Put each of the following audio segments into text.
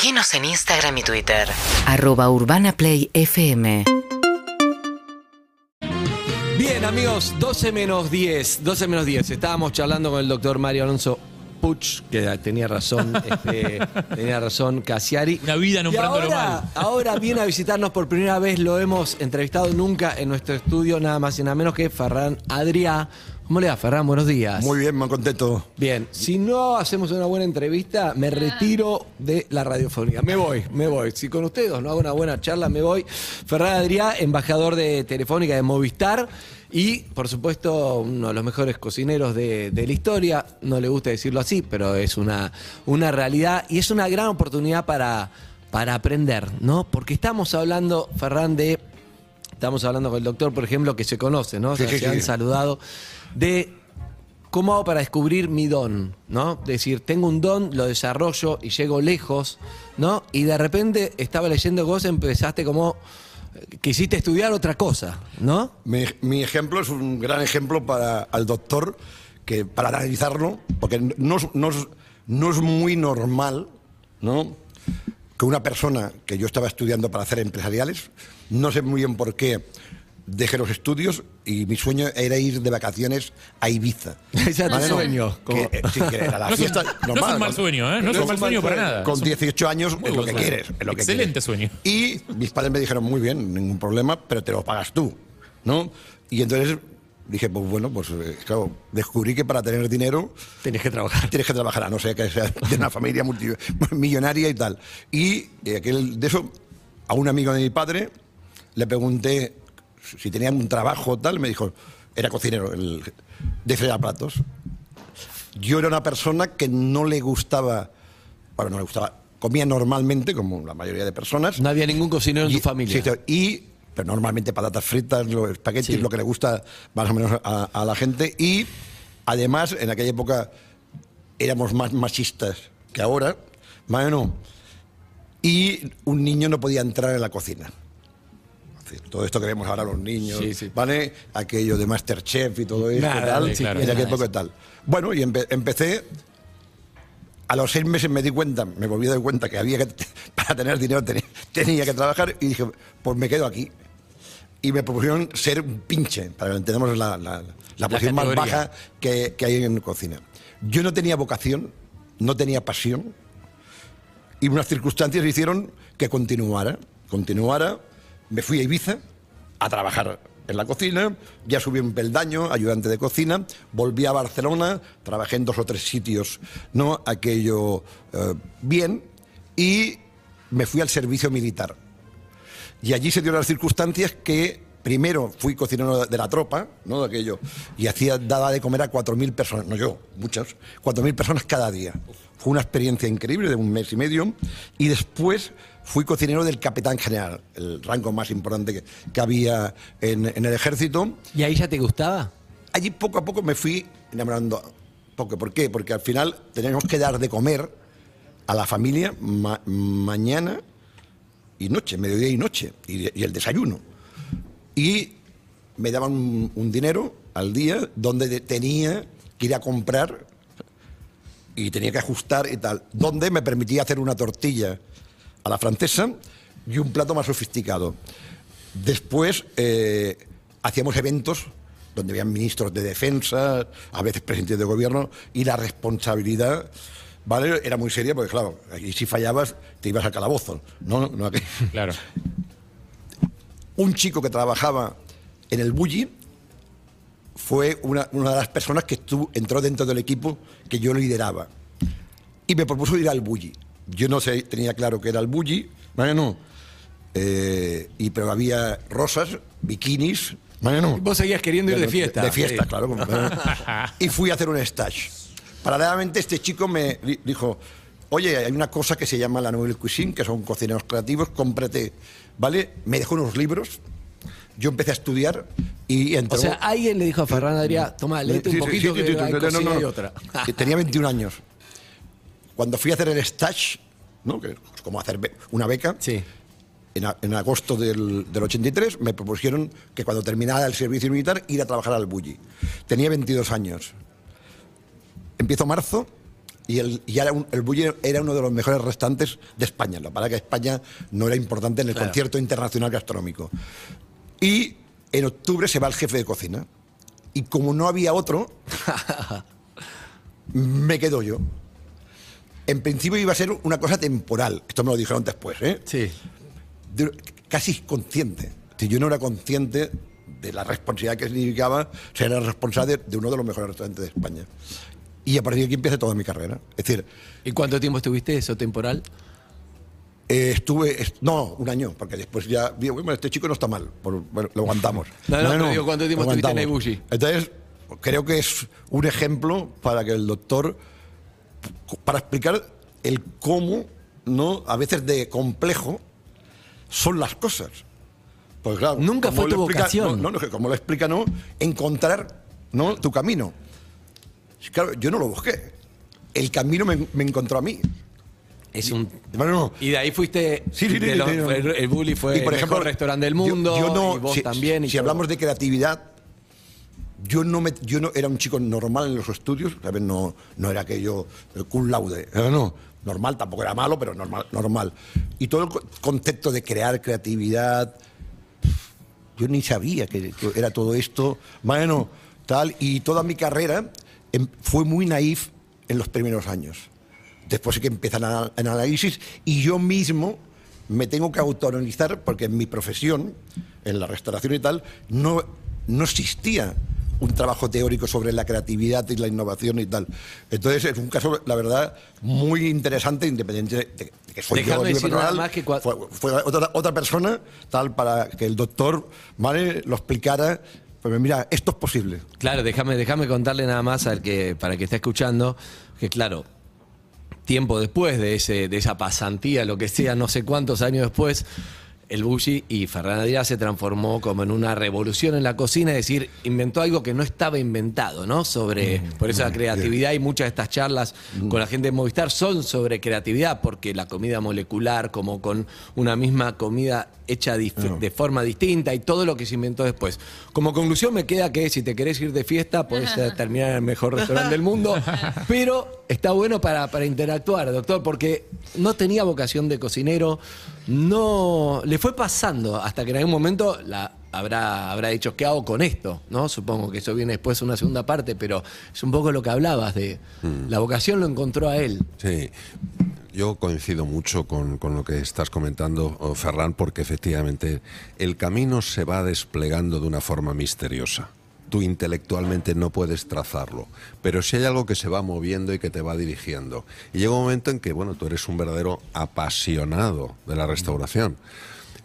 Seguinos en Instagram y Twitter. Arroba Urbana Play FM. Bien, amigos, 12 menos 10. 12 menos 10. Estábamos charlando con el doctor Mario Alonso Puch, que tenía razón, este, tenía razón Casiari. Una vida Y nombrándolo ahora, mal. ahora viene a visitarnos por primera vez, lo hemos entrevistado nunca en nuestro estudio, nada más y nada menos que Ferran Adrià. ¿Cómo le va, Ferran? Buenos días. Muy bien, muy contento. Bien, si no hacemos una buena entrevista, me retiro de la radiofonía. Me voy, me voy. Si con ustedes no hago una buena charla, me voy. Ferran Adrià, embajador de Telefónica de Movistar y, por supuesto, uno de los mejores cocineros de, de la historia. No le gusta decirlo así, pero es una, una realidad y es una gran oportunidad para, para aprender, ¿no? Porque estamos hablando, Ferran, de Estamos hablando con el doctor, por ejemplo, que se conoce, ¿no? O sea, Sí, sí, se han saludado. De cómo hago para descubrir mi don, ¿no? Es decir, tengo un don, lo desarrollo y llego lejos, ¿no? Y de repente estaba leyendo vos empezaste como. Quisiste estudiar otra cosa, ¿no? Mi, ejemplo es un gran ejemplo para al doctor, que para analizarlo, porque no, no no es muy normal, ¿no? Que una persona que yo estaba estudiando para hacer empresariales, no sé muy bien por qué dejé los estudios y mi sueño era ir de vacaciones a Ibiza. Ese era tu sueño, que, eh, sí, que era la No es un- fiesta no es un normal. mal sueño, ¿eh? No es un mal sueño para nada. Con Es un 18 años es lo que sueño. quieres. es lo que Excelente quieres. sueño. Y mis padres me dijeron, muy bien, ningún problema, pero te lo pagas tú, ¿no? Y entonces dije, pues bueno, pues eh, claro, descubrí que para tener dinero Tenés que trabajar. tienes que trabajar, a no ser que sea de una familia multimillonaria y tal. Y eh, aquel, de eso, a un amigo de mi padre le pregunté si tenía un trabajo o tal, me dijo, era cocinero el, de fregar platos. Yo era una persona que no le gustaba, bueno, no le gustaba, comía normalmente, como la mayoría de personas. No había ningún cocinero en tu familia. sí, y, pero normalmente patatas fritas, los espaguetis, Sí. lo que le gusta más o menos a, a la gente. Y además, en aquella época éramos más machistas que ahora, bueno, y un niño no podía entrar en la cocina. Es decir, Todo esto que vemos ahora los niños, Sí, sí. ¿vale? Aquello de Masterchef y todo esto, Nada, tal, claro, en aquella nada de época y tal. Bueno, y empe- empecé a los seis meses me di cuenta, me volví a dar cuenta que había que, para tener dinero tenía, tenía que trabajar y dije, pues me quedo aquí. Y me propusieron ser un pinche, para que entendamos la, la, la posición más categoría. baja que, que hay en cocina. Yo no tenía vocación, no tenía pasión, y unas circunstancias hicieron que continuara. Continuara, me fui a Ibiza a trabajar en la cocina, ya subí un peldaño, ayudante de cocina, volví a Barcelona, trabajé en dos o tres sitios, ¿no? Aquello eh, bien, y me fui al servicio militar. Y allí se dieron las circunstancias que primero fui cocinero de la tropa, ¿no? De aquello, y hacía, daba de comer a 4.000 personas, no yo, muchas, 4.000 personas cada día. Fue una experiencia increíble de un mes y medio. Y después fui cocinero del capitán general, el rango más importante que, que había en, en el ejército. ¿Y ahí ya te gustaba? Allí poco a poco me fui enamorando. Poco, ¿Por qué? Porque al final teníamos que dar de comer a la familia ma- mañana y noche, mediodía y noche, y, y el desayuno. Y me daban un, un dinero al día donde de- tenía que ir a comprar y tenía que ajustar y tal, donde me permitía hacer una tortilla a la francesa y un plato más sofisticado. Después eh, hacíamos eventos donde habían ministros de defensa, a veces presidentes de gobierno, y la responsabilidad ¿vale? era muy seria, porque claro, aquí si fallabas te ibas al calabozo. ¿no? No, aquí. Claro. Un chico que trabajaba en el Bulli fue una, una de las personas que estuvo, entró dentro del equipo que yo lideraba. Y me propuso ir al Bulli. Yo no sé, tenía claro que era el Bulli, ¿vale? No. Eh, y, pero había rosas, bikinis, ¿vale? No. Vos seguías queriendo ir de fiesta. De, fiesta, Sí. claro. y fui a hacer un stage. Paralelamente, este chico me di- dijo: Oye, hay una cosa que se llama la Nouvelle Cuisine, que son cocineros creativos, cómprate. ¿Vale? Me dejó unos libros. Yo empecé a estudiar y O entró. sea, alguien le dijo a Ferran Adrià, toma, léete un poquito que hay no, no, y no. otra. Tenía 21 años. Cuando fui a hacer el stage, ¿no? que es como hacer una beca, Sí. en, a- en agosto del, del 83 me propusieron que cuando terminara el servicio militar ir a trabajar al Bulli. Tenía 22 años. Empiezo marzo, Y, el, y era un- el Bulli era uno de los mejores restaurantes de España. La verdad que España no era importante en el Claro. concierto internacional gastronómico. Y en octubre se va el jefe de cocina. Y como no había otro, me quedo yo. En principio iba a ser una cosa temporal. Esto me lo dijeron después, ¿eh? Sí. casi consciente. Si yo no era consciente de la responsabilidad que significaba ser el responsable de uno de los mejores restaurantes de España. Y a partir de aquí empieza toda mi carrera. Es decir, ¿Y cuánto tiempo estuviste eso temporal? Eh, estuve, est- no, un año, porque después ya, digo, bueno, este chico no está mal, por- bueno, lo aguantamos. No, no, pero digo, ¿cuánto tiempo estuviste en aguantamos. Ibushi? Entonces, creo que es un ejemplo para que el doctor, para explicar el cómo, ¿no? A veces de complejo son las cosas. Pues claro, Nunca fue tu explica- vocación. No, no, como lo explica, ¿no? Encontrar, ¿no? Tu camino. Claro, yo no lo busqué. El camino me, me encontró a mí. Es un... Bueno, Y de ahí fuiste... Sí, sí, de los- el, el Bully fue Y, por el ejemplo, mejor restaurante del mundo, yo no- y vos si, también. y Si todo. hablamos de creatividad, yo no, me, yo no era un chico normal en los estudios, ¿sabes? No, no era aquello el cum laude, no, no, normal, tampoco era malo, pero normal. normal. Y todo el co- concepto de crear creatividad, yo ni sabía que, que era todo esto, bueno, tal, y toda mi carrera em, fue muy naif en los primeros años. Después sí que empiezan a- el análisis y yo mismo me tengo que autoanalizar porque en mi profesión, en la restauración y tal, no, no existía un trabajo teórico sobre la creatividad y la innovación y tal. Entonces es un caso, la verdad, muy interesante, independiente de, de que soy yo decir nada más que fue, fue otra, otra persona, tal, para que el doctor ¿vale? lo explicara. Pues mira, esto es posible. Claro, déjame, déjame contarle nada más al que, para el que está escuchando, que claro, tiempo después de, ese, de esa pasantía, lo que sea, no sé cuántos años después, el Bushi y Ferran Adrià se transformó como en una revolución en la cocina, es decir, inventó algo que no estaba inventado, ¿no? Sobre, por eso la creatividad y muchas de estas charlas con la gente de Movistar son sobre creatividad, porque la comida molecular, como con una misma comida hecha de forma distinta y todo lo que se inventó después. Como conclusión me queda que si te querés ir de fiesta, podés eh, terminar en el mejor restaurante del mundo, pero está bueno para, para interactuar, doctor, porque no tenía vocación de cocinero, no le fue pasando hasta que en algún momento la habrá, habrá dicho, ¿qué hago con esto? ¿No? Supongo que eso viene después una segunda parte, pero es un poco lo que hablabas de la vocación lo encontró a él. Sí, yo coincido mucho con, con lo que estás comentando, oh, Ferran, porque efectivamente el camino se va desplegando de una forma misteriosa. Tú intelectualmente no puedes trazarlo, pero si hay algo que se va moviendo y que te va dirigiendo. Y llega un momento en que, bueno, tú eres un verdadero apasionado de la restauración.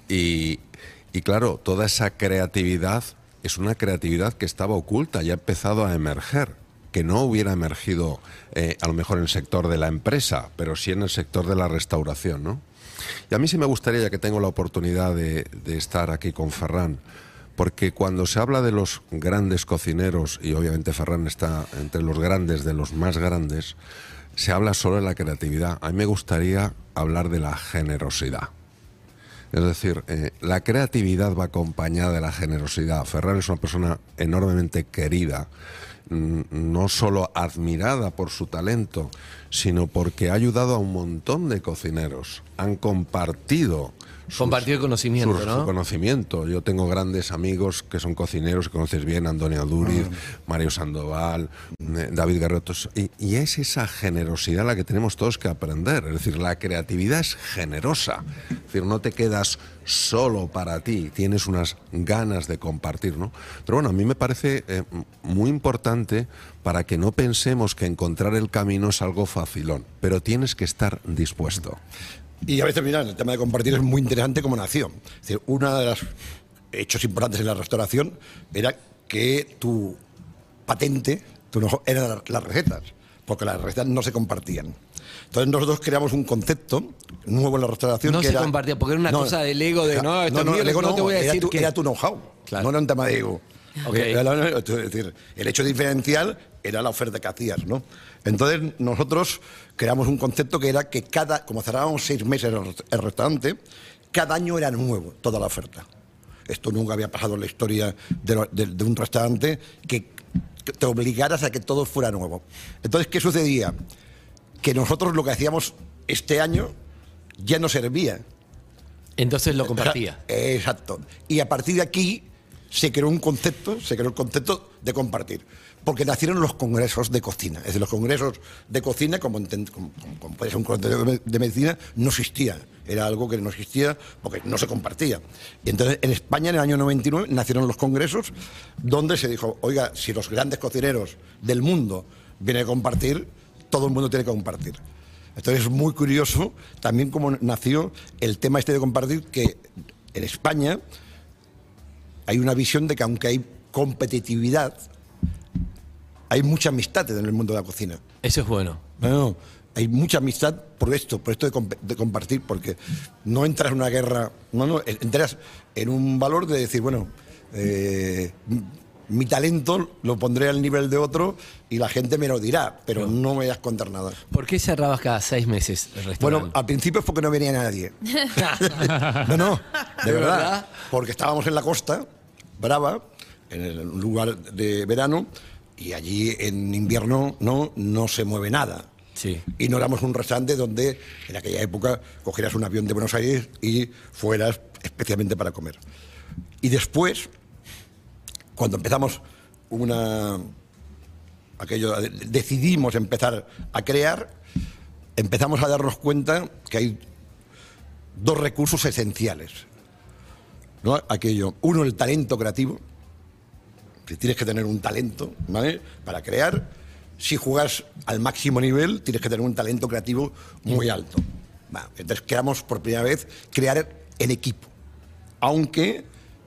Y, y claro, toda esa creatividad es una creatividad que estaba oculta y ha empezado a emerger que no hubiera emergido eh, a lo mejor en el sector de la empresa, pero sí en el sector de la restauración, ¿no? Y a mí sí me gustaría, ya que tengo la oportunidad de, estar aquí con Ferran, porque cuando se habla de los grandes cocineros, y obviamente Ferran está entre los grandes, de los más grandes, se habla solo de la creatividad. A mí me gustaría hablar de la generosidad. Es decir, eh, la creatividad va acompañada de la generosidad. Ferran es una persona enormemente querida, no solo admirada por su talento, sino porque ha ayudado a un montón de cocineros. Han compartido. Compartido conocimiento, su- ¿no? su conocimiento. Yo tengo grandes amigos que son cocineros, que conoces bien, Antonio Aduriz, Mario Sandoval, eh, David Garrotos. Y, y es esa generosidad la que tenemos todos que aprender. Es decir, la creatividad es generosa. Es decir, no te quedas solo para ti, tienes unas ganas de compartir, ¿no? Pero bueno, a mí me parece eh, muy importante para que no pensemos que encontrar el camino es algo facilón, pero tienes que estar dispuesto. Y a veces, mira, el tema de compartir es muy interesante como nació. Es decir, uno de los hechos importantes en la restauración era que tu patente tu eran la- las recetas, porque las recetas no se compartían. Entonces nosotros creamos un concepto nuevo en la restauración No que se era- compartía, porque era una cosa del ego de, no, esto mío, el ego no te voy a decir tu, que- Era tu know-how, Claro. no era un tema de ego. Es decir, el hecho diferencial era la oferta que hacías, ¿no? Entonces nosotros creamos un concepto que era que cada, como cerrábamos seis meses el, rest- el restaurante, cada año era nuevo toda la oferta. Esto nunca había pasado en la historia de, de- de un restaurante que te obligaras a que todo fuera nuevo. Entonces, ¿qué sucedía? Que nosotros lo que hacíamos este año ya no servía. Entonces lo compartía. Exacto. Y a partir de aquí se creó un concepto, se creó el concepto de compartir. Porque nacieron los congresos de cocina. Es decir, los congresos de cocina, como, como- como- puede ser un congreso de, de medicina, no existía. Era algo que no existía porque no se compartía. Y entonces, en España, en el año 99, nacieron los congresos donde se dijo, oiga, si los grandes cocineros del mundo vienen a compartir, todo el mundo tiene que compartir. Entonces es muy curioso también cómo nació el tema este de compartir, que en España hay una visión de que aunque hay competitividad, hay mucha amistad en el mundo de la cocina. Eso es bueno. No, no, hay mucha amistad por esto, por esto de, comp- de compartir, porque no entras en una guerra, no, no, entras en un valor de decir, bueno, eh, mi talento lo pondré al nivel de otro y la gente me lo dirá, pero no me vayas a contar nada. ¿Por qué cerrabas cada seis meses el restaurante? Bueno, al principio es porque no venía nadie. no, no, de ¿De verdad. verdad? Porque estábamos en la costa, Brava, en el- un lugar de verano, y allí en invierno no, no se mueve nada. Sí. Y no éramos un restaurante donde en aquella época cogieras un avión de Buenos Aires y fueras especialmente para comer. Y después, cuando empezamos una aquello decidimos empezar a crear, empezamos a darnos cuenta que hay dos recursos esenciales. ¿no? Aquello, uno el talento creativo, tienes que tener un talento, ¿vale? Para crear. Si juegas al máximo nivel, tienes que tener un talento creativo muy alto. Entonces, queramos por primera vez crear en equipo. Aunque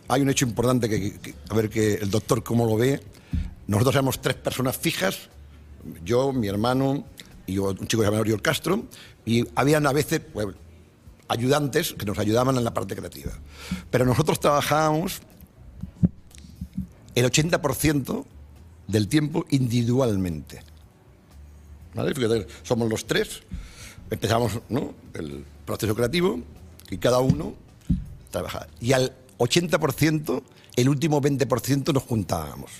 hay un hecho importante que, a ver que el doctor cómo lo ve. Nosotros éramos tres personas fijas, yo, mi hermano y un chico llamado Oriol Castro, y habían a veces pues, ayudantes que nos ayudaban en la parte creativa. Pero nosotros trabajábamos el 80% del tiempo individualmente. ¿Vale? Somos los tres, empezamos el proceso creativo y cada uno trabaja. Y al 80%, el último 20% nos juntábamos.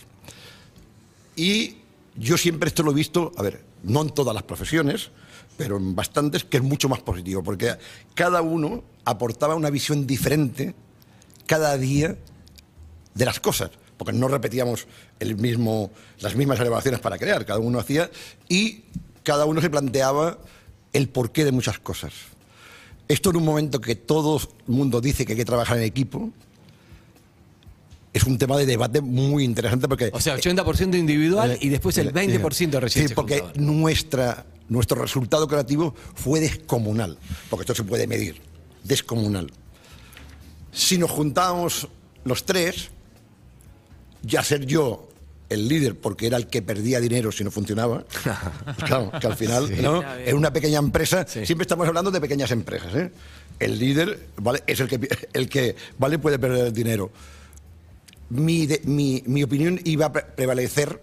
Y yo siempre esto lo he visto, a ver, no en todas las profesiones, pero en bastantes, que es mucho más positivo, porque cada uno aportaba una visión diferente cada día de las cosas, porque no repetíamos el mismo, las mismas elevaciones para crear, cada uno hacía y cada uno se planteaba el porqué de muchas cosas. Esto en un momento que todo el mundo dice que hay que trabajar en equipo, es un tema de debate muy interesante porque... O sea, 80% individual y después el Eh, 20% recién Sí, porque nuestra, nuestro resultado creativo fue descomunal, porque esto se puede medir, descomunal. Si nos juntábamos los tres, ya ser yo el líder, porque era el que perdía dinero si no funcionaba, pues claro, que al final, ¿no? en una pequeña empresa, siempre estamos hablando de pequeñas empresas, ¿eh? el líder ¿vale? es el que, el que ¿vale? puede perder dinero. Mi, de- mi, mi opinión iba a pre- prevalecer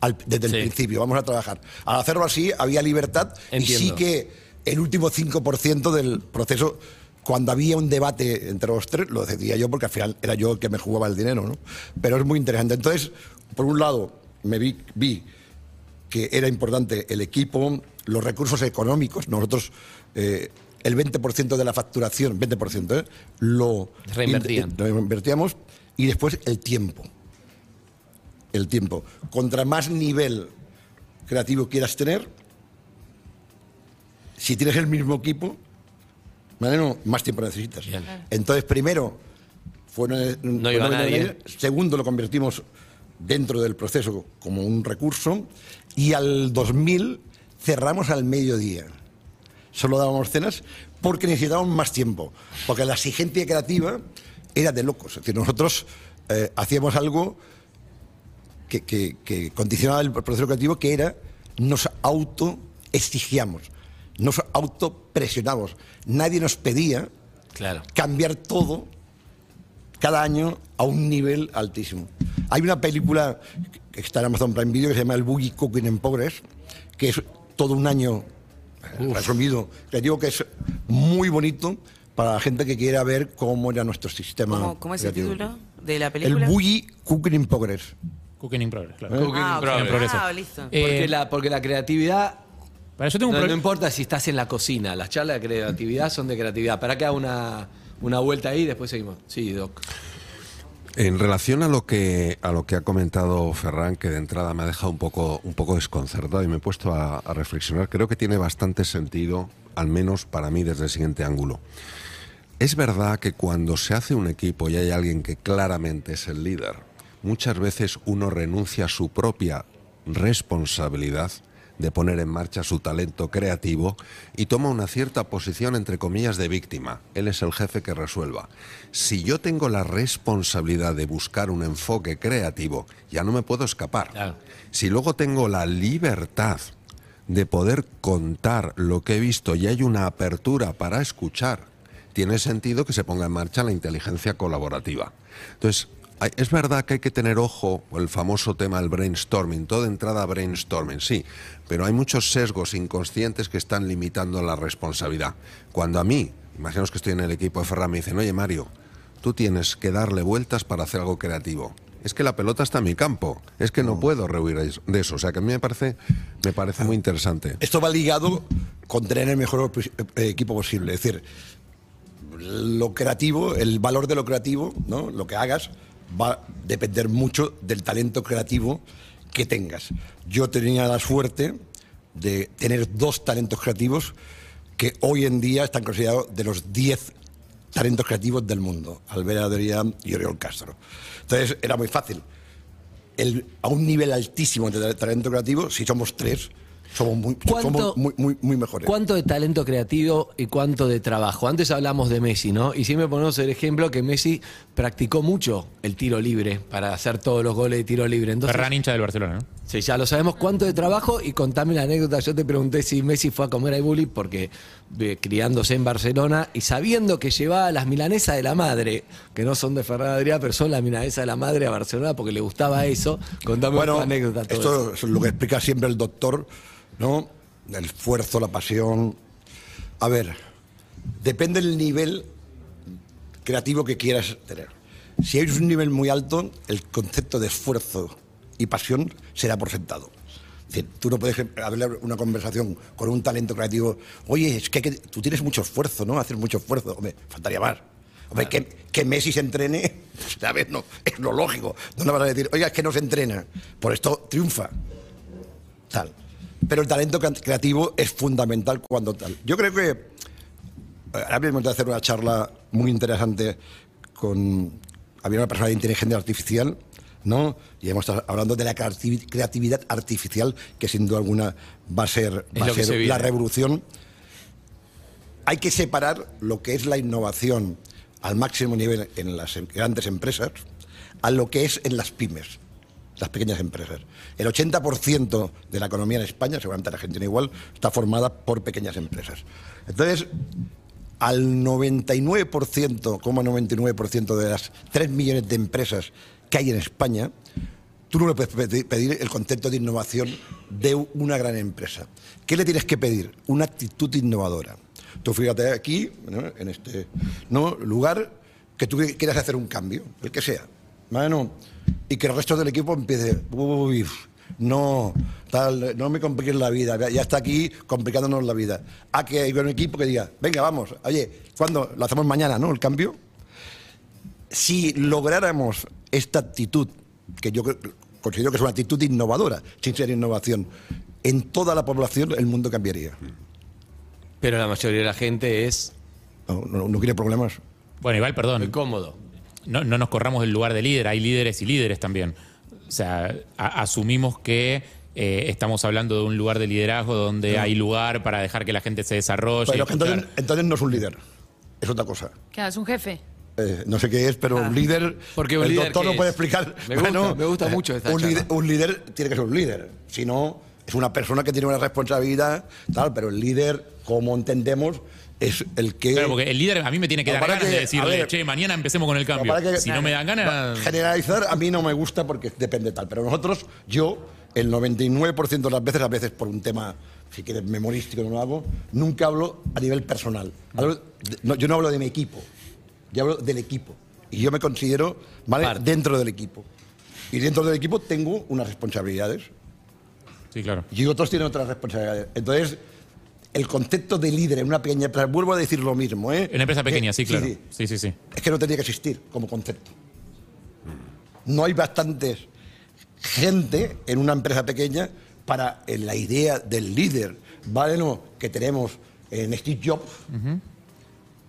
al- desde el Sí. principio, vamos a trabajar. Al hacerlo así, había libertad y sí Entiendo. que el último 5% del proceso, cuando había un debate entre los tres, lo decidía yo porque al final era yo el que me jugaba el dinero, ¿no? Pero es muy interesante. Entonces, por un lado, me vi, vi que era importante el equipo, los recursos económicos. Nosotros, eh, el 20% de la facturación, 20%, ¿eh? lo Reinvertían. Y después el tiempo. El tiempo. Contra más nivel creativo quieras tener, si tienes el mismo equipo, ¿vale? No, más tiempo necesitas. Bien. Entonces, primero, fue una- No iba fue nadie. Segundo, lo convertimos dentro del proceso como un recurso. Y al 2000 cerramos al mediodía. Solo dábamos cenas porque necesitábamos más tiempo. Porque la exigencia creativa era de locos. Es decir, nosotros eh, hacíamos algo que, que- que condicionaba el proceso creativo, que era nos autoexigíamos, nos autopresionamos. Nadie nos pedía Claro. cambiar todo cada año a un nivel altísimo. Hay una película que está en Amazon Prime Video que se llama El Boogie Cooking in Progress, que es todo un año eh, resumido. Te digo que es muy bonito para la gente que quiera ver cómo era nuestro sistema. ¿Cómo, cómo es el creativo. título de la El película? Boogie Cooking in Progress. Cooking in progress, claro. Cooking ah, in ok. progress. Ah, listo. Eh, Porque, la, porque la creatividad Para yo tengo un No, no importa si estás en la cocina, las charlas de creatividad son de creatividad. Para que haga una, una vuelta ahí y después seguimos. Sí, Doc. En relación a lo que a lo que ha comentado Ferran, que de entrada me ha dejado un poco un poco desconcertado y me he puesto a, a reflexionar, creo que tiene bastante sentido, al menos para mí desde el siguiente ángulo. Es verdad que cuando se hace un equipo y hay alguien que claramente es el líder, muchas veces uno renuncia a su propia responsabilidad de poner en marcha su talento creativo y toma una cierta posición, entre comillas, de víctima. Él es el jefe que resuelva. Si yo tengo la responsabilidad de buscar un enfoque creativo, ya no me puedo escapar. Claro. Si luego tengo la libertad de poder contar lo que he visto y hay una apertura para escuchar, tiene sentido que se ponga en marcha la inteligencia colaborativa. Entonces, es verdad que hay que tener ojo, el famoso tema del brainstorming, toda entrada brainstorming, sí, pero hay muchos sesgos inconscientes que están limitando la responsabilidad. Cuando a mí, imaginaos que estoy en el equipo de Ferran, me dicen, oye Mario, tú tienes que darle vueltas para hacer algo creativo. Es que la pelota está en mi campo, es que no puedo rehuir de eso. O sea que a mí me parece, me parece muy interesante. Esto va ligado con tener el mejor eh, equipo posible. Es decir, lo creativo, el valor de lo creativo, ¿no? lo que hagas, va a depender mucho del talento creativo que tengas. Yo tenía la suerte de tener dos talentos creativos que hoy en día están considerados de los 10 talentos creativos del mundo, Albert Adrián y Oriol Castro. Entonces era muy fácil. El- a un nivel altísimo de talento creativo, si somos tres, somos muy, somos muy, muy, muy mejores. ¿Cuánto de talento creativo y cuánto de trabajo? Antes hablamos de Messi, ¿no? Y siempre ponemos el ejemplo que Messi practicó mucho el tiro libre para hacer todos los goles de tiro libre. Entonces, Ferran hincha del Barcelona, ¿no? Sí, ya lo sabemos cuánto de trabajo y contame la anécdota. Yo te pregunté si Messi fue a comer a Ibuli porque eh, criándose en Barcelona y sabiendo que llevaba las milanesas de la madre, que no son de Ferran Adrià, pero son las milanesas de la madre a Barcelona porque le gustaba eso. Contame Bueno, anécdota. todo eso. esto es lo que explica siempre el doctor, ¿no? El esfuerzo, la pasión. A ver, depende del nivel creativo que quieras tener. Si hay un nivel muy alto, el concepto de esfuerzo y pasión será por sentado. Es decir, tú no puedes hablar una conversación con un talento creativo. Oye, es que, que tú tienes mucho esfuerzo, ¿no? Haces mucho esfuerzo. Hombre, faltaría más. Hombre, que, que Messi se entrene, ¿sabes? No, es lo lógico. No le vas a decir, oiga, es que no se entrena. Por esto triunfa. Tal. Pero el talento cre- creativo es fundamental cuando tal. Yo creo que eh, ahora mismo de hacer una charla muy interesante con había una persona de inteligencia artificial, ¿no? Y hemos estado hablando de la creativi- creatividad artificial que sin duda alguna va a ser, va a ser se la revolución. Hay que separar lo que es la innovación al máximo nivel en las em- grandes empresas a lo que es en las pymes las pequeñas empresas. El 80% de la economía en España, seguramente en Argentina igual, está formada por pequeñas empresas. Entonces, al 99%, como 99% de las 3 millones de empresas que hay en España, tú no le puedes pedi- pedir el concepto de innovación de una gran empresa. ¿Qué le tienes que pedir? Una actitud innovadora. Tú fíjate aquí, ¿no? en este ¿no? lugar, que tú quieras hacer un cambio, el que sea. Bueno, y que el resto del equipo empiece, uy, no, tal, no me compliques la vida, ya está aquí complicándonos la vida. A que hay un equipo que diga, venga, vamos, oye, ¿cuándo? Lo hacemos mañana, ¿no? El cambio. Si lográramos esta actitud, que yo considero que es una actitud innovadora, sin ser innovación, en toda la población el mundo cambiaría. Pero la mayoría de la gente es No, no- no quiere problemas. Bueno, igual, muy perdón. cómodo. No, no nos corramos del lugar de líder. Hay líderes y líderes también. O sea, a- asumimos que eh, estamos hablando de un lugar de liderazgo donde hay lugar para dejar que la gente se desarrolle. Pero entonces, no es un líder, es otra cosa. ¿Qué es un jefe? Eh, no sé qué es, pero un líder. Porque un el líder, doctor ¿qué no puede explicar. Me gusta- me gusta mucho esta un líder, un líder tiene que ser un líder. Si no, es una persona que tiene una responsabilidad, tal, pero el líder, como entendemos, es el que. Claro, porque el líder a mí me tiene que dar ganas que- de decirle, ver, che, mañana empecemos con el cambio. que- si no me dan ganas. Generalizar a mí no me gusta porque depende tal. Pero nosotros, yo, el 99% de las veces, a veces por un tema, si quieres, memorístico, no lo hago, nunca hablo a nivel personal. Hablo de- no, yo no hablo de mi equipo, yo hablo del equipo. Y yo me considero, ¿vale? Parte. Dentro del equipo. Y dentro del equipo tengo unas responsabilidades Sí, claro. y otros tienen otras responsabilidades. Entonces, el concepto de líder en una pequeña empresa, vuelvo a decir lo mismo, ¿eh? En una empresa pequeña, Eh, sí, claro. Sí, sí, sí. Es que no tenía que existir como concepto. No hay bastantes gente en una empresa pequeña para la idea del líder, ¿vale? No, que tenemos en Steve Jobs,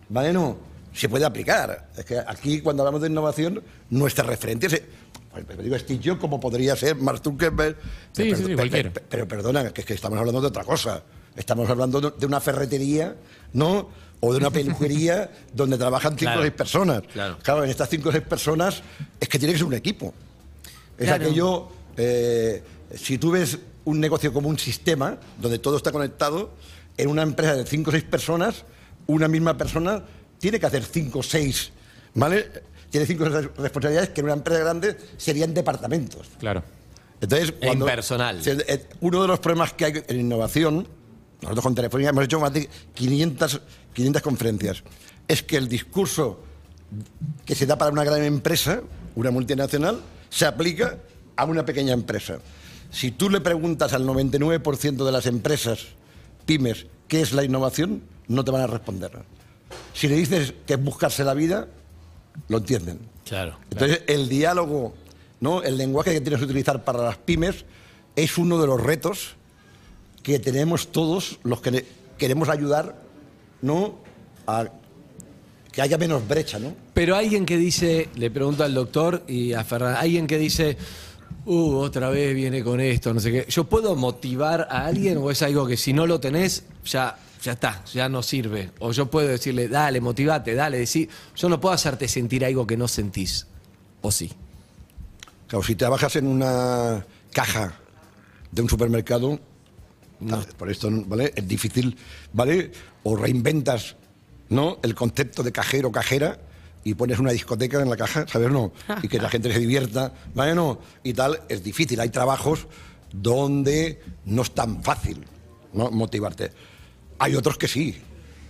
¿vale? No, se puede aplicar. Es que aquí cuando hablamos de innovación, nuestra referente es... pues, me digo Steve Jobs como podría ser Mark Zuckerberg. Sí, pero, sí, sí, cualquiera. pero perdona, que es que estamos hablando de otra cosa. Estamos hablando de- una ferretería, ¿no? O de una peluquería donde trabajan cinco o Claro, seis personas. claro. en estas cinco o seis personas es que tiene que ser un equipo. Es Claro. aquello, eh, si tú ves un negocio como un sistema, donde todo está conectado, en una empresa de cinco o seis personas, una misma persona tiene que hacer cinco o seis, ¿vale? Tiene cinco o seis responsabilidades que en una empresa grande serían departamentos. Claro. Entonces, E impersonal. se- eh, Uno de los problemas que hay en innovación, nosotros con Telefónica hemos hecho más de 500, 500 conferencias, es que el discurso que se da para una gran empresa, una multinacional, se aplica a una pequeña empresa. Si tú le preguntas al 99% de las empresas, pymes, qué es la innovación, no te van a responder. Si le dices que es buscarse la vida, lo entienden. Claro. Entonces, el diálogo, ¿no? el lenguaje que tienes que utilizar para las pymes es uno de los retos que tenemos todos los que queremos ayudar ¿no? a que haya menos brecha. ¿no? Pero alguien que dice, le pregunto al doctor y a Ferran, alguien que dice, uh, otra vez viene con esto, no sé qué. ¿Yo puedo motivar a alguien o es algo que si no lo tenés, ya, ya está, ya no sirve? O yo puedo decirle, dale, motivate, dale, decí. Yo no puedo hacerte sentir algo que no sentís. ¿O sí? Claro, si trabajas en una caja de un supermercado, tal, por esto ¿vale? es difícil, ¿vale? O reinventas ¿no? el concepto de cajero cajera y pones una discoteca en la caja, ¿sabes? No, y que la gente se divierta, ¿vale? No, y tal, es difícil. Hay trabajos donde no es tan fácil ¿no? motivarte. Hay otros que sí.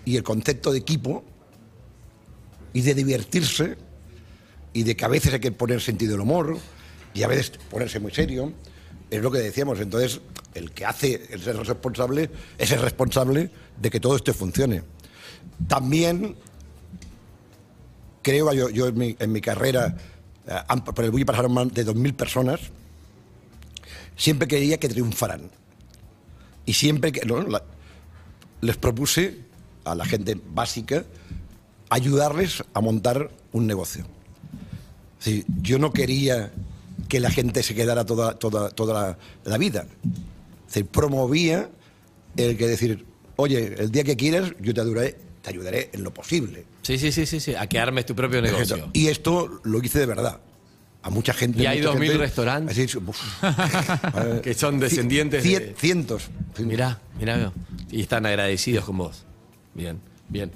Y el concepto de equipo y de divertirse y de que a veces hay que poner sentido del humor y a veces ponerse muy serio. Es lo que decíamos. Entonces, el que hace el ser responsable es el responsable de que todo esto funcione. También creo, yo, en, mi, carrera, eh, por el Bulli pasaron más de 2.000 personas, siempre quería que triunfaran. Y siempre que no, les propuse a la gente básica ayudarles a montar un negocio. Sí, yo no quería que la gente se quedara toda, toda, toda la, la vida. Es decir, promovía el que decir, oye, el día que quieras, yo te ayudaré, te ayudaré en lo posible. Sí, sí, sí, sí, sí. A que armes tu propio negocio. Y esto lo hice de verdad. A mucha gente. Y hay 2.000 gente- restaurantes. así. Eh, Que son descendientes cien- de- Cientos. Mirá, mirá. Y están agradecidos con vos. Bien, bien.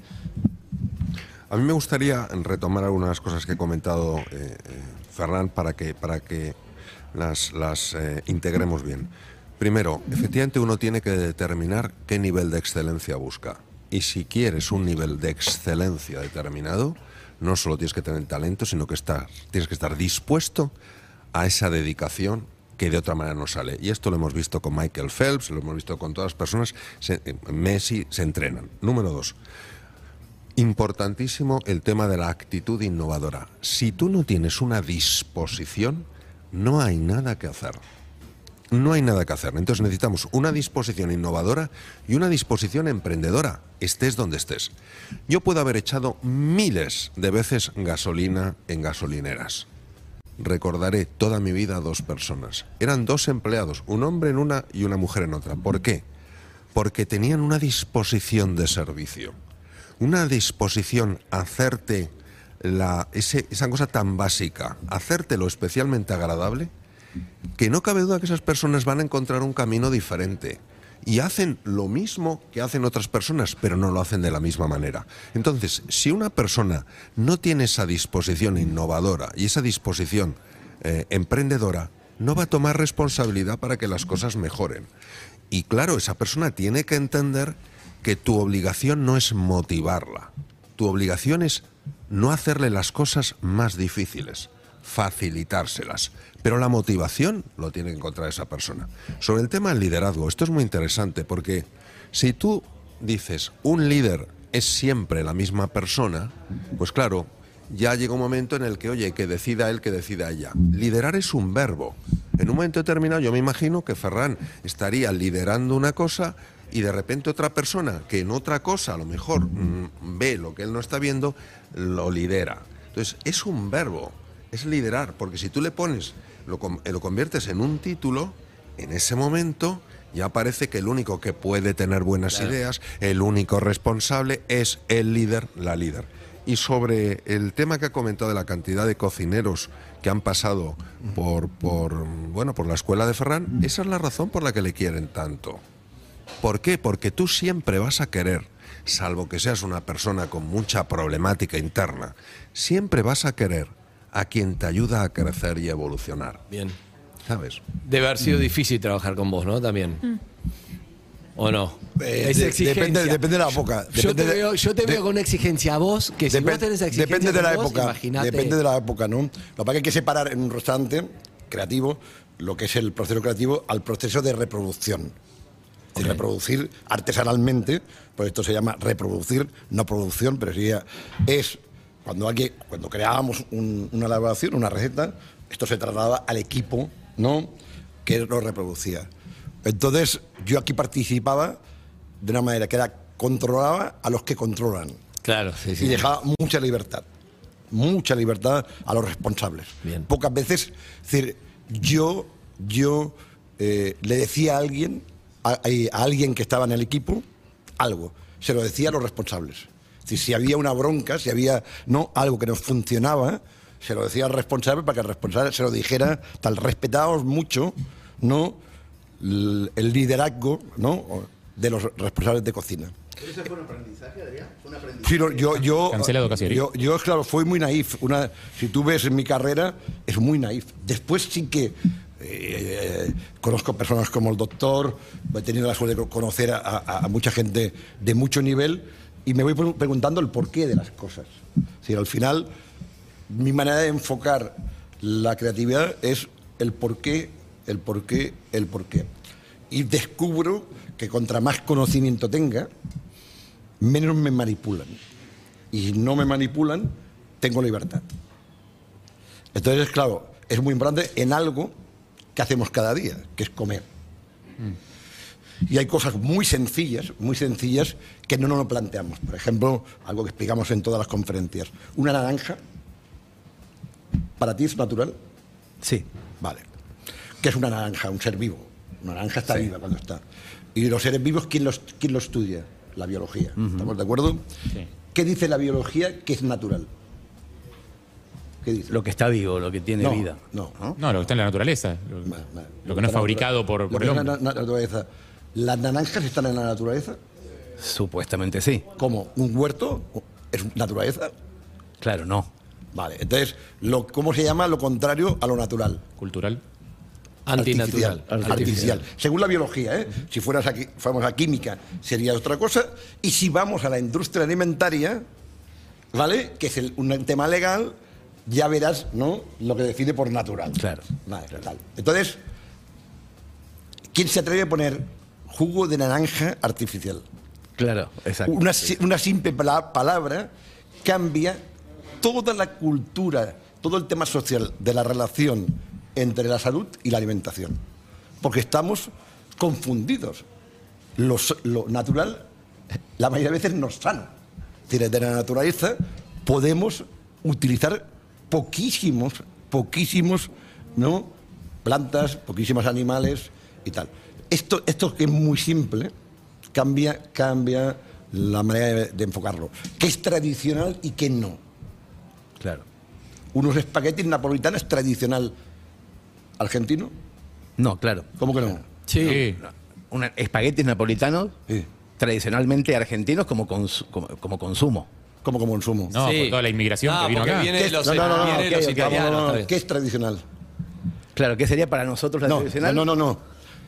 A mí me gustaría retomar algunas cosas que he comentado eh, Ferran para que, para que las, las eh, integremos bien. Primero, efectivamente uno tiene que determinar qué nivel de excelencia busca. Y si quieres un nivel de excelencia determinado, no solo tienes que tener talento, sino que estar, tienes que estar dispuesto a esa dedicación que de otra manera no sale. Y esto lo hemos visto con Michael Phelps, lo hemos visto con todas las personas. Eh, Messi se entrenan. Número dos, Importantísimo el tema de la actitud innovadora. Si tú no tienes una disposición, no hay nada que hacer. No hay nada que hacer. Entonces necesitamos una disposición innovadora y una disposición emprendedora, estés donde estés. Yo puedo haber echado miles de veces gasolina en gasolineras. Recordaré toda mi vida a dos personas. Eran dos empleados, un hombre en una y una mujer en otra. ¿Por qué? Porque tenían una disposición de servicio una disposición a hacerte la, ese- esa cosa tan básica, hacértelo especialmente agradable, que no cabe duda que esas personas van a encontrar un camino diferente. Y hacen lo mismo que hacen otras personas, pero no lo hacen de la misma manera. Entonces, si una persona no tiene esa disposición innovadora y esa disposición eh, emprendedora, no va a tomar responsabilidad para que las cosas mejoren. Y claro, esa persona tiene que entender que tu obligación no es motivarla, tu obligación es no hacerle las cosas más difíciles, facilitárselas. Pero la motivación lo tiene que encontrar esa persona. Sobre el tema del liderazgo, esto es muy interesante porque si tú dices, un líder es siempre la misma persona, pues claro, ya llega un momento en el que, oye, que decida él, que decida ella. Liderar es un verbo. En un momento determinado yo me imagino que Ferran estaría liderando una cosa y de repente otra persona que en otra cosa a lo mejor mm, ve lo que él no está viendo, lo lidera. Entonces, es un verbo, es liderar, porque si tú le pones, lo, eh, lo conviertes en un título, en ese momento ya parece que el único que puede tener buenas ideas, el único responsable es el líder, la líder. Y sobre el tema que ha comentado de la cantidad de cocineros que han pasado por, por, bueno, por la escuela de Ferran, esa es la razón por la que le quieren tanto. ¿Por qué? Porque tú siempre vas a querer, salvo que seas una persona con mucha problemática interna, siempre vas a querer a quien te ayuda a crecer y evolucionar. Bien. ¿Sabes? Debe haber sido difícil trabajar con vos, ¿no? También. ¿O no? Eh, de- exigencia. depende- depende de la época. Yo te, veo, yo te de- veo con una exigencia a vos, que si vos tenés esa exigencia depende de la vos, época. imaginate. Depende de la época, ¿no? Lo que pasa es que hay que separar en un restaurante creativo lo que es el proceso creativo al proceso de reproducción. Decir, reproducir artesanalmente, pues esto se llama reproducir, no producción, pero sería, es cuando alguien, cuando creábamos un- una elaboración, una receta, esto se trasladaba al equipo, ¿no? Que lo reproducía. Entonces, yo aquí participaba de una manera que era controlaba a los que controlan Claro, sí, y sí. dejaba mucha libertad, mucha libertad a los responsables. Bien. Pocas veces, es decir, yo, yo eh, le decía a alguien, a, a alguien que estaba en el equipo, algo, se lo decía a los responsables. Es decir, si había una bronca, si había no algo que no funcionaba, se lo decía al responsable para que el responsable se lo dijera, tal, respetaos mucho, ¿no? L- el liderazgo, ¿no? de los responsables de cocina. Sí, no, yo, yo, Cancelado casi, Eric. yo, yo, claro, fui muy naif. Una, si tú ves en mi carrera, es muy naif. Después sí que eh, conozco personas como el doctor, he tenido la suerte de conocer a, a- a mucha gente de mucho nivel y me voy pre- preguntando el porqué de las cosas. Decir, al final, mi manera de enfocar la creatividad es el porqué, el porqué, el porqué. Y descubro que contra más conocimiento tenga, menos me manipulan. Y si no me manipulan, tengo libertad. Entonces, claro, es muy importante en algo que hacemos cada día, que es comer. Y hay cosas muy sencillas, muy sencillas, que no nos lo planteamos. Por ejemplo, algo que explicamos en todas las conferencias. Una naranja, ¿para ti es natural? Sí. Vale. ¿Qué es una naranja? Un ser vivo. Una naranja está viva cuando está. Y los seres vivos, ¿quién los, quién los estudia? La biología. ¿Estamos de acuerdo? Sí. ¿Qué dice la biología que es natural? ¿Qué dice? Lo que está vivo, lo que tiene no, vida. No, no. No, lo que está en la naturaleza. Lo, Ma- ma- lo que no es fabricado por, lo por el la hombre. na- naturaleza. ¿Las naranjas están en la naturaleza? Supuestamente sí. ¿Como un huerto? ¿Es naturaleza? Claro, no. Vale. Entonces, lo, ¿cómo se llama lo contrario a lo natural? Cultural. Antinatural. Artificial. Artificial. Según la biología, ¿eh? si fueras aquí, fuéramos a química, sería otra cosa. Y si vamos a la industria alimentaria, ¿vale? Que es el- un tema legal, ya verás, ¿no? Lo que define por natural. Claro. Vale. Entonces, ¿quién se atreve a poner jugo de naranja artificial? Claro, exacto. Una, si- una simple pala- palabra cambia toda la cultura, todo el tema social de la relación entre la salud y la alimentación. Porque estamos confundidos. Lo, natural, la mayoría de veces no es sano. De la naturaleza podemos utilizar poquísimos, poquísimos, ¿no? Plantas, poquísimos animales y tal. Esto, esto que es muy simple, cambia, cambia la manera de, de enfocarlo. ¿Qué es tradicional y qué no? Claro. Unos espaguetis napolitanos tradicional argentino. No, claro. ¿Cómo que no? Sí. Una, espaguetis napolitanos Sí. tradicionalmente argentinos como, cons- como, como consumo. ¿Cómo como consumo? No, Sí. por toda la inmigración Ah, que vino porque acá. viene ¿Qué es- los, no, no, no, no, viene ok, los ok, italianos. no, no, no, está bien. ¿Qué es tradicional? Claro, ¿qué sería para nosotros la No, tradicional? no, no, no.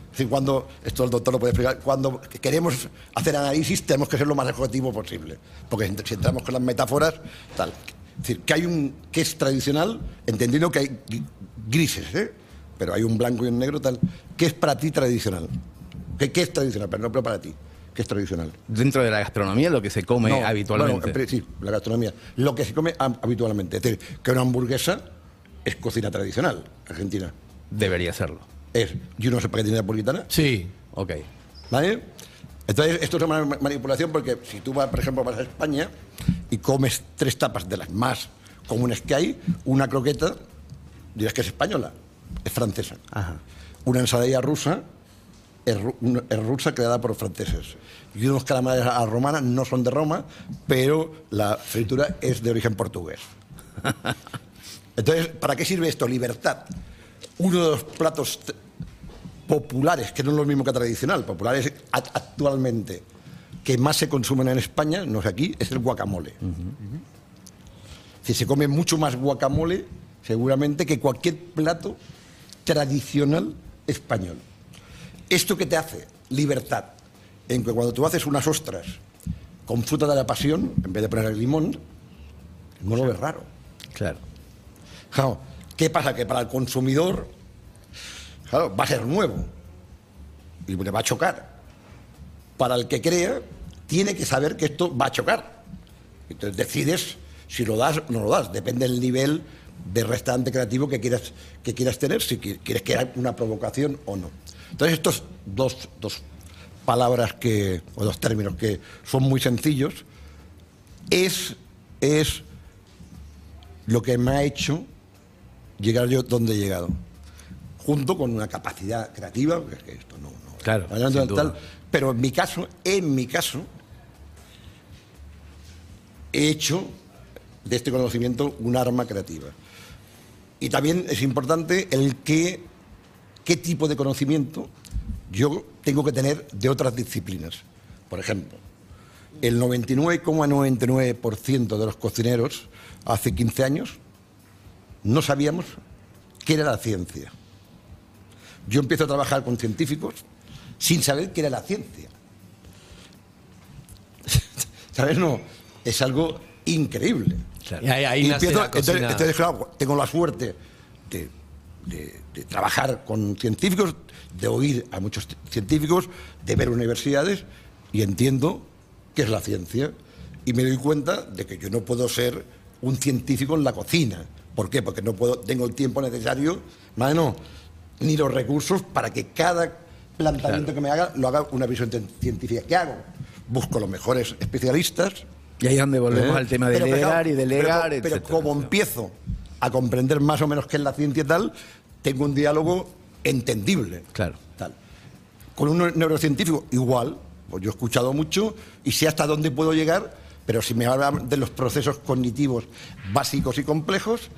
Es decir, cuando, esto el doctor lo puede explicar, cuando queremos hacer análisis tenemos que ser lo más objetivo posible. Porque si entramos con las metáforas, tal. Es decir, que hay un que es tradicional, entendiendo que hay gri- grises, ¿eh? pero hay un blanco y un negro, tal. ¿Qué es para ti tradicional? ¿Qué, qué es tradicional? Pero no pero para ti. Que es tradicional. Dentro de la gastronomía, lo que se come No, habitualmente. bueno, sí, la gastronomía. Lo que se come hab- habitualmente. Es decir, que una hamburguesa es cocina tradicional argentina. Debería serlo. Es, yo no sé para qué tiene napolitana, Sí. Ok. ¿vale? Entonces, esto es una ma- manipulación porque si tú vas, por ejemplo, vas a España y comes tres tapas de las más comunes que hay, una croqueta, dirás que es española, es francesa. Ajá. Una ensalada rusa es, rusa creada por franceses. Y unos calamares a la romana no son de Roma, pero la fritura es de origen portugués. Entonces, ¿para qué sirve esto? Libertad. Uno de los platos populares, que no es lo mismo que tradicional, populares actualmente, que más se consumen en España, no es aquí, es el guacamole. Si se come mucho más guacamole, seguramente, que cualquier plato tradicional español. ¿Esto qué te hace? Libertad. En que cuando tú haces unas ostras con fruta de la pasión, en vez de poner el limón, no lo ves raro. Claro. Claro, ¿Qué pasa? Que para el consumidor, claro, va a ser nuevo y le va a chocar. Para el que crea, tiene que saber que esto va a chocar. Entonces decides si lo das o no lo das. Depende del nivel de restaurante creativo que quieras, que quieras tener, si qui- quieres que haya una provocación o no. Entonces estos dos, dos palabras que, o dos términos que son muy sencillos, es, es lo que me ha hecho llegar yo donde he llegado. Junto con una capacidad creativa, porque es que esto no. no- Claro, tal, sin duda. pero en mi caso, en mi caso, he hecho de este conocimiento un arma creativa. Y también es importante el que, qué tipo de conocimiento yo tengo que tener de otras disciplinas. Por ejemplo, el 99,99% de los cocineros hace 15 años no sabíamos qué era la ciencia. Yo empiezo a trabajar con científicos sin saber qué era la ciencia. ¿Sabes? No, es algo increíble. Y ahí, ahí Y nace empiezo- la entonces, cocina. entonces, claro, tengo la suerte de, de- de trabajar con científicos, de oír a muchos científicos, de ver universidades y entiendo qué es la ciencia. Y me doy cuenta de que yo no puedo ser un científico en la cocina. ¿Por qué? Porque no puedo, tengo el tiempo necesario, más no, ni los recursos para que cada planteamiento que me haga lo haga una visión cien- científica. ¿Qué hago? Busco los mejores especialistas, Y ahí es donde volvemos ¿Eh? al tema de Pero, claro, y delegar, pero, pero etcétera. como empiezo a comprender más o menos qué es la ciencia y tal, tengo un diálogo entendible. Claro. Tal. Con un neurocientífico, igual, pues yo he escuchado mucho y sé hasta dónde puedo llegar, pero si me hablan de los procesos cognitivos básicos y complejos,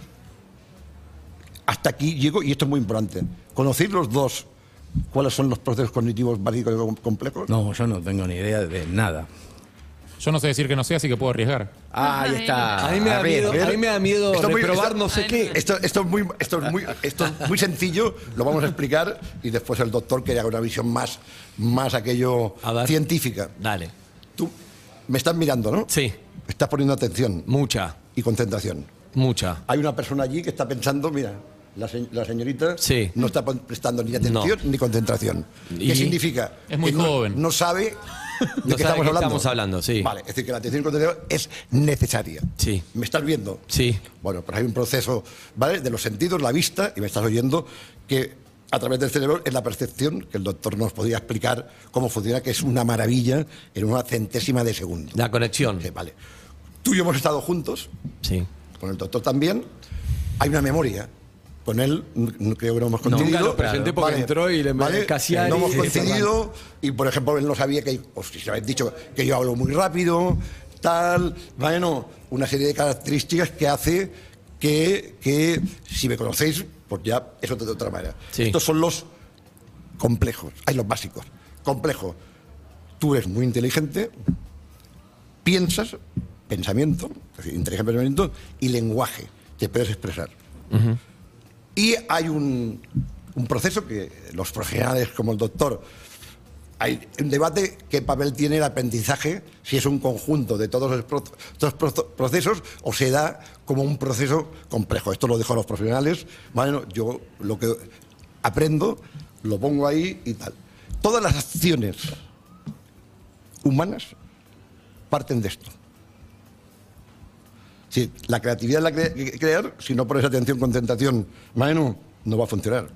hasta aquí llego y esto es muy importante. ¿Conocéis los dos cuáles son los procesos cognitivos básicos y com- complejos? No, yo no tengo ni idea de nada. Yo no sé decir que no sé, así que puedo arriesgar. Ah, ahí está. A mí me da A ver, miedo, a mí me da miedo Esto es muy- reprobar esto- no sé qué. Esto, esto es muy, esto, es muy, esto es muy sencillo, lo vamos a explicar y después el doctor que haga una visión más, más aquello científica. Dale. Tú me estás mirando, ¿no? Sí, Estás poniendo atención mucha, y concentración. mucha. Hay una persona allí que está pensando, mira, la, se- la señorita Sí. no está prestando ni atención ni concentración. ¿Y? ¿Qué significa? Es muy Que no- joven. No sabe de No qué estamos hablando. estamos hablando, sí. Vale, es decir, que la atención concentración es necesaria. Sí. ¿Me estás viendo? Sí. Bueno, pues hay un proceso, ¿vale? De los sentidos, la vista, y me estás oyendo, que a través del cerebro es la percepción, que el doctor nos podía explicar cómo funciona, que es una maravilla en una centésima de segundo. La conexión. Sí, vale. Tú y yo hemos estado juntos, Sí. con el doctor también. Hay una memoria. Con él creo que no hemos Nunca coincidido. lo presenté porque entró y le- casi No hemos coincidido y, por ejemplo, él no sabía que, o si se habéis dicho que yo hablo muy rápido, tal. Bueno, una serie de características que hace que, que si me conocéis, pues ya eso de otra manera. Sí. Estos son los complejos, hay los básicos. Complejo. Tú eres muy inteligente, piensas, pensamiento, es decir, inteligencia, pensamiento y lenguaje, te puedes expresar. Y hay un, un proceso que los profesionales como el doctor, hay un debate qué papel tiene el aprendizaje, si es un conjunto de todos proce- procesos o se da como un proceso complejo. Esto lo dejo a los profesionales. Bueno, yo lo que aprendo lo pongo ahí y tal. Todas las acciones humanas parten de esto. Si la creatividad la cre- crear, si no pones atención, concentración, Manu, no va a funcionar.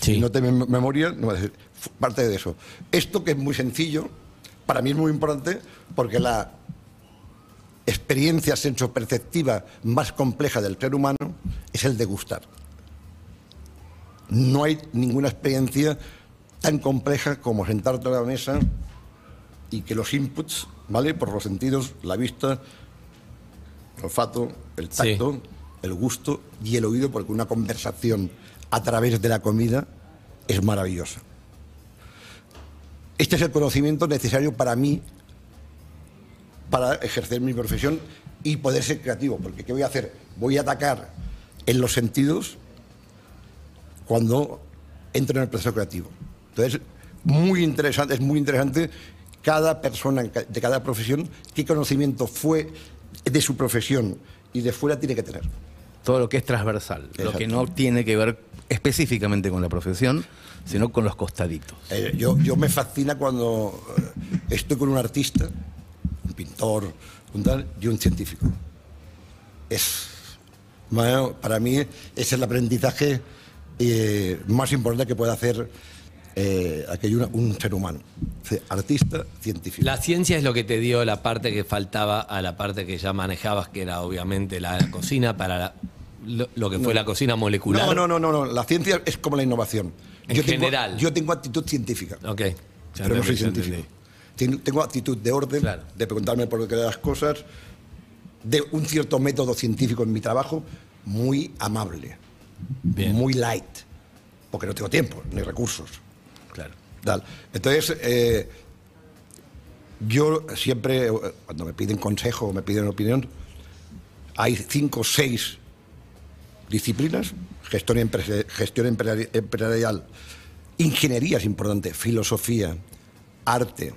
Si no te mem- memoria, no va a decir. Parte de eso. Esto que es muy sencillo, para mí es muy importante porque la experiencia sensoperceptiva más compleja del ser humano es el de gustar. No hay ninguna experiencia tan compleja como sentarte a la mesa y que los inputs, ¿vale? Por los sentidos, la vista, olfato, el tacto, el gusto y el oído, porque una conversación a través de la comida es maravillosa. Este es el conocimiento necesario para mí para ejercer mi profesión y poder ser creativo, porque ¿qué voy a hacer? Voy a atacar en los sentidos cuando entro en el proceso creativo. Entonces, muy interesante, es muy interesante cada persona de cada profesión qué conocimiento fue de su profesión y de fuera tiene que tener. Todo lo que es transversal, lo que no tiene que ver específicamente con la profesión, sino con los costaditos. Eh, yo, yo me fascina cuando eh, estoy con un artista, un pintor, un tal, y un científico. Es, bueno, para mí es el aprendizaje eh, más importante que puede hacer eh, aquello una- un ser humano. Artista, científico. La ciencia es lo que te dio la parte que faltaba a la parte que ya manejabas, que era obviamente la cocina para la- lo, lo que fue la cocina molecular. No, no, no, no, no. La ciencia es como la innovación. En tengo- general. yo tengo actitud científica. Ok. Ya pero no soy entendí, ya científico. entendí. Tengo- Tengo actitud de orden, Claro. de preguntarme por qué las cosas, de un cierto método científico en mi trabajo, muy amable, Bien. muy light, porque no tengo tiempo ni recursos. Tal. Entonces, eh, yo siempre, eh, cuando me piden consejo o me piden opinión, hay cinco o seis disciplinas, gestión, empresa- gestión empresari- empresarial, ingeniería es importante, filosofía, arte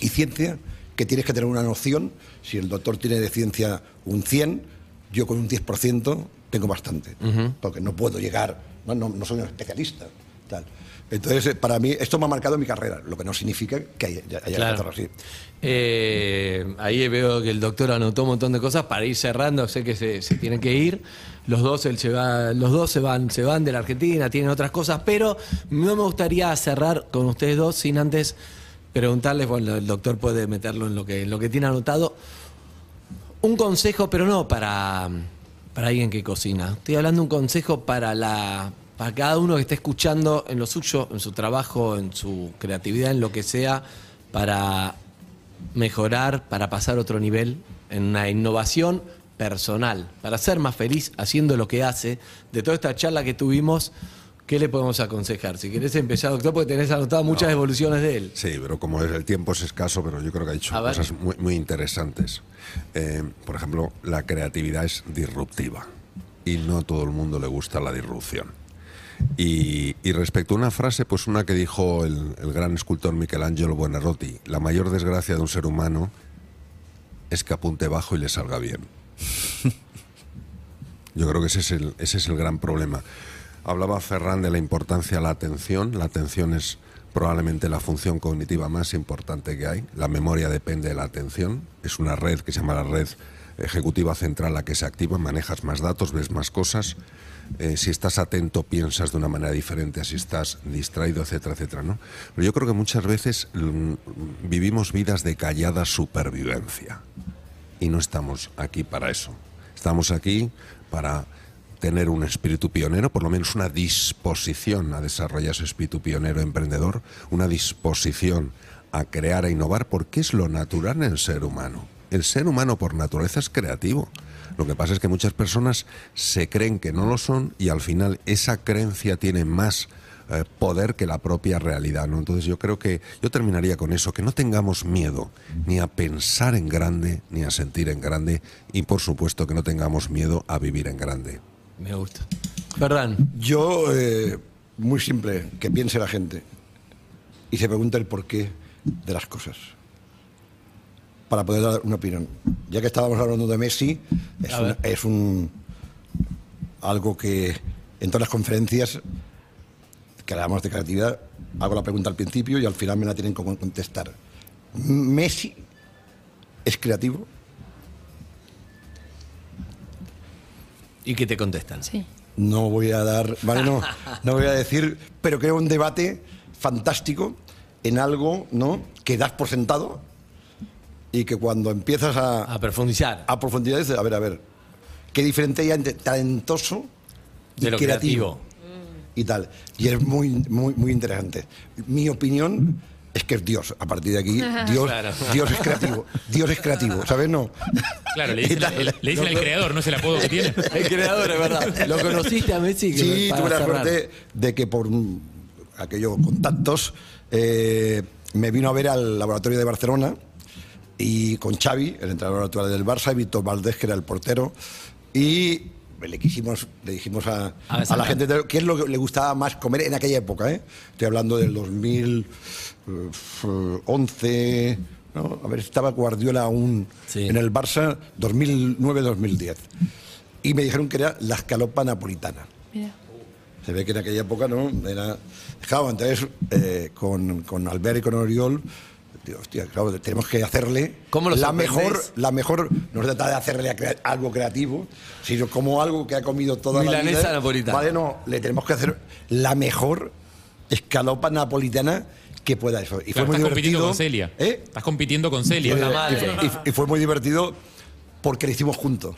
y ciencia, que tienes que tener una noción, si el doctor tiene de ciencia un 100, yo con un 10% tengo bastante, porque no puedo llegar, no, no- no soy un especialista. Tal. Entonces, eh, para mí, esto me ha marcado mi carrera, lo que no significa que haya, haya que Claro. así. Eh, ahí veo que el doctor anotó un montón de cosas para ir cerrando. Sé que se, se tienen que ir. Los dos, él se va, los dos se van, se van de la Argentina, tienen otras cosas, pero no me gustaría cerrar con ustedes dos sin antes preguntarles, bueno, el doctor puede meterlo en lo que, en lo que tiene anotado. Un consejo, pero no para, para alguien que cocina. Estoy hablando de un consejo para la para cada uno que esté escuchando en lo suyo, en su trabajo, en su creatividad, en lo que sea, para mejorar, para pasar a otro nivel, en una innovación personal, para ser más feliz haciendo lo que hace. De toda esta charla que tuvimos, ¿qué le podemos aconsejar? Si querés empezar, doctor, porque tenés anotado muchas evoluciones de él. Sí, pero como el tiempo es escaso, pero yo creo que ha dicho cosas muy, muy interesantes. Eh, por ejemplo, la creatividad es disruptiva y no a todo el mundo le gusta la disrupción. Y, y respecto a una frase, pues una que dijo el, el gran escultor Michelangelo Buonarroti, la mayor desgracia de un ser humano es que apunte bajo y le salga bien. Yo creo que ese es el, ese es el gran problema. Hablaba Ferran de la importancia de la atención. La atención es probablemente la función cognitiva más importante que hay. La memoria depende de la atención. Es una red que se llama la red ejecutiva central la que se activa, manejas más datos, ves más cosas. Eh, si estás atento, piensas de una manera diferente a si estás distraído, etcétera, etcétera. ¿no? Pero yo creo que muchas veces mm, vivimos vidas de callada supervivencia y no estamos aquí para eso. Estamos aquí para tener un espíritu pionero, por lo menos una disposición a desarrollar ese espíritu pionero emprendedor, una disposición a crear e innovar, porque es lo natural en el ser humano. El ser humano por naturaleza es creativo. Lo que pasa es que muchas personas se creen que no lo son y al final esa creencia tiene más eh, poder que la propia realidad. ¿no? Entonces yo creo que yo terminaría con eso, que no tengamos miedo ni a pensar en grande, ni a sentir en grande y por supuesto que no tengamos miedo a vivir en grande. Me gusta. Ferran, Yo, eh, muy simple, que piense la gente y se pregunte el porqué de las cosas para poder dar una opinión. Ya que estábamos hablando de Messi, es, un, es un- algo que en todas las conferencias que hablamos de creatividad, hago la pregunta al principio y al final me la tienen que contestar. ¿Messi es creativo? ¿Y qué te contestan? Sí. No voy a dar, vale, no, no voy a decir, pero creo un debate fantástico en algo, ¿no? Que das por sentado y que cuando empiezas a, A profundizar. a profundidad dices, a ver, a ver, qué diferente hay entre talentoso y De lo creativo, y tal. Y es muy, muy, muy interesante. Mi opinión es que es Dios. A partir de aquí, Dios, Claro. Dios es creativo. Dios es creativo, ¿sabes? No. Claro, le dicen, el- le dicen al creador, no es el apodo que tiene. El creador, es verdad. ¿Lo conociste a Messi? Que Sí, tuve la suerte de que por aquellos contactos eh, me vino a ver al laboratorio de Barcelona y con Xavi, el entrenador actual del Barça, y Víctor Valdés, que era el portero, y le quisimos, le dijimos a, A la gente qué es lo que le gustaba más comer en aquella época, ¿eh? Estoy hablando del 2011, ¿no? A ver, estaba Guardiola aún Sí. en el Barça, 2009-2010. Y me dijeron que era la escalopa napolitana. Mira. Se ve que en aquella época no era. Claro, entonces eh, con, con Albert y con Oriol, digo, hostia, claro, tenemos que hacerle ¿Cómo lo la mejor, la mejor, no se trata de hacerle algo creativo, sino como algo que ha comido toda la Milanesa vida. napolitana. Vale, no, le tenemos que hacer la mejor escalopa napolitana que pueda eso. Y Claro, fue muy estás compitiendo divertido. con Celia. ¿Eh? Estás compitiendo con Celia. La y, fue- y fue muy divertido porque lo hicimos juntos.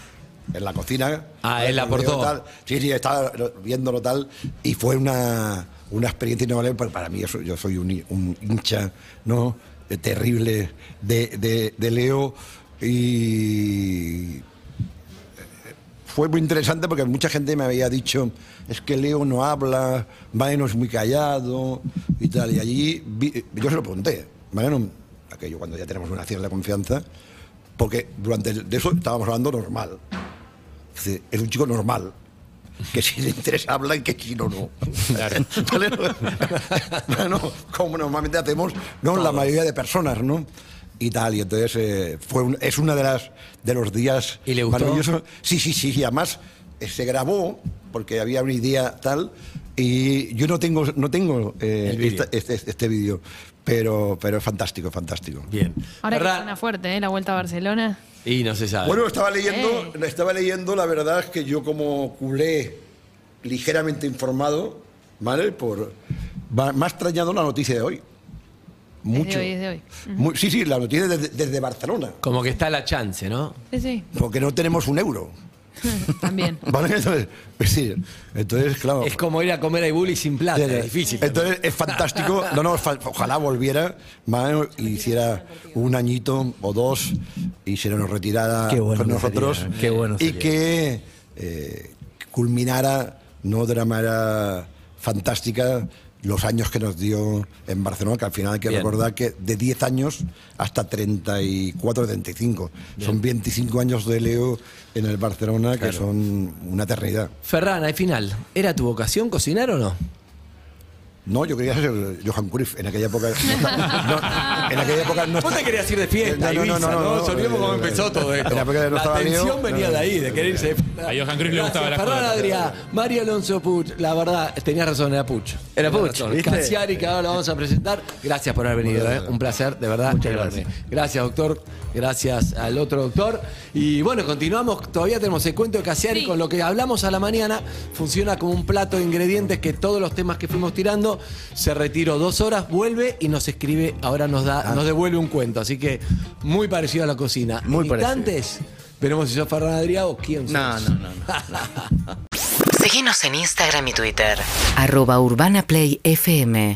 En la cocina. Ah, él Con aportó. Tal. Sí, sí, estaba viéndolo tal. Y fue una, una experiencia inolvidable pero para mí. Eso, yo soy un, hi- un hincha ¿no? Terrible de, de- de Leo. Y fue muy interesante porque mucha gente me había dicho es que Leo no habla, Mariano es muy callado y tal. Y allí yo se lo pregunté, Mariano, aquello cuando ya tenemos una cierta confianza, porque durante de eso estábamos hablando normal. Es un chico normal. Que si le interesa habla y que si no, no. Claro. ¿Vale? bueno, como normalmente hacemos, ¿no? La mayoría de personas, ¿no? Y tal, y entonces eh, fue un- es una de las de los días ¿Y le gustó? maravillosos. Sí, sí, sí, y además se grabó porque había una idea tal y yo no tengo no tengo eh, esta- este, este vídeo, pero pero es fantástico, fantástico. Bien. Ahora que suena fuerte, ¿eh? La vuelta a Barcelona. Y no se sabe. Bueno, estaba leyendo, Eh. estaba leyendo, la verdad es que yo como culé ligeramente informado, ¿vale? Por me ha extrañado la noticia de hoy. Mucho. hoy, es de hoy. Sí, sí, la noticia desde, desde Barcelona, Como que está la chance, ¿no? Sí, sí. porque no tenemos un euro. También. ¿Vale? Entonces, pues sí, entonces claro. Es como ir a comer a Ibuli sin plata, es difícil. Entonces es fantástico. No, no, ojalá volviera ¿vale? y hiciera un añito o dos y se nos retirara Qué bueno con nosotros. sería. Qué bueno y sería. que eh, culminara, no de una manera fantástica, los años que nos dio en Barcelona, que al final hay que Bien. recordar que de 10 años hasta 34, 35. Son 25 años de Leo en el Barcelona, que son una eternidad. Ferran, al final, ¿era tu vocación cocinar o no? No, yo quería ser Johan Cruyff en aquella época. no, en aquella época no Vos te querías ir de fiesta, No, no, no, ¿no? no, olvidemos no, cómo no, empezó no. todo esto. En la época que no la estaba tensión venía no, de ahí, de no, querer no. irse de fiesta. A Johan Cruyff le gustaba la joda. Adrià, Mario Alonso Puch, la verdad, tenías razón, era Puch. Era Puch. Cassiari, que ahora lo vamos a presentar. Gracias por haber venido, ¿eh? un placer, de verdad. Muchas enorme. gracias. Gracias, doctor. Gracias al otro doctor. Y bueno, continuamos. Todavía tenemos el cuento de Cassiari Sí. con lo que hablamos a la mañana. Funciona como un plato de ingredientes que todos los temas que fuimos tirando se retiró dos horas, vuelve y nos escribe. Ahora nos da, nos devuelve un cuento. Así que muy parecido a la cocina. Muy En parecido. instantes, veremos si sos Ferran Adrià o quién sos. No, no, no. no. Seguinos en Instagram y Twitter. Arroba Urbana Play FM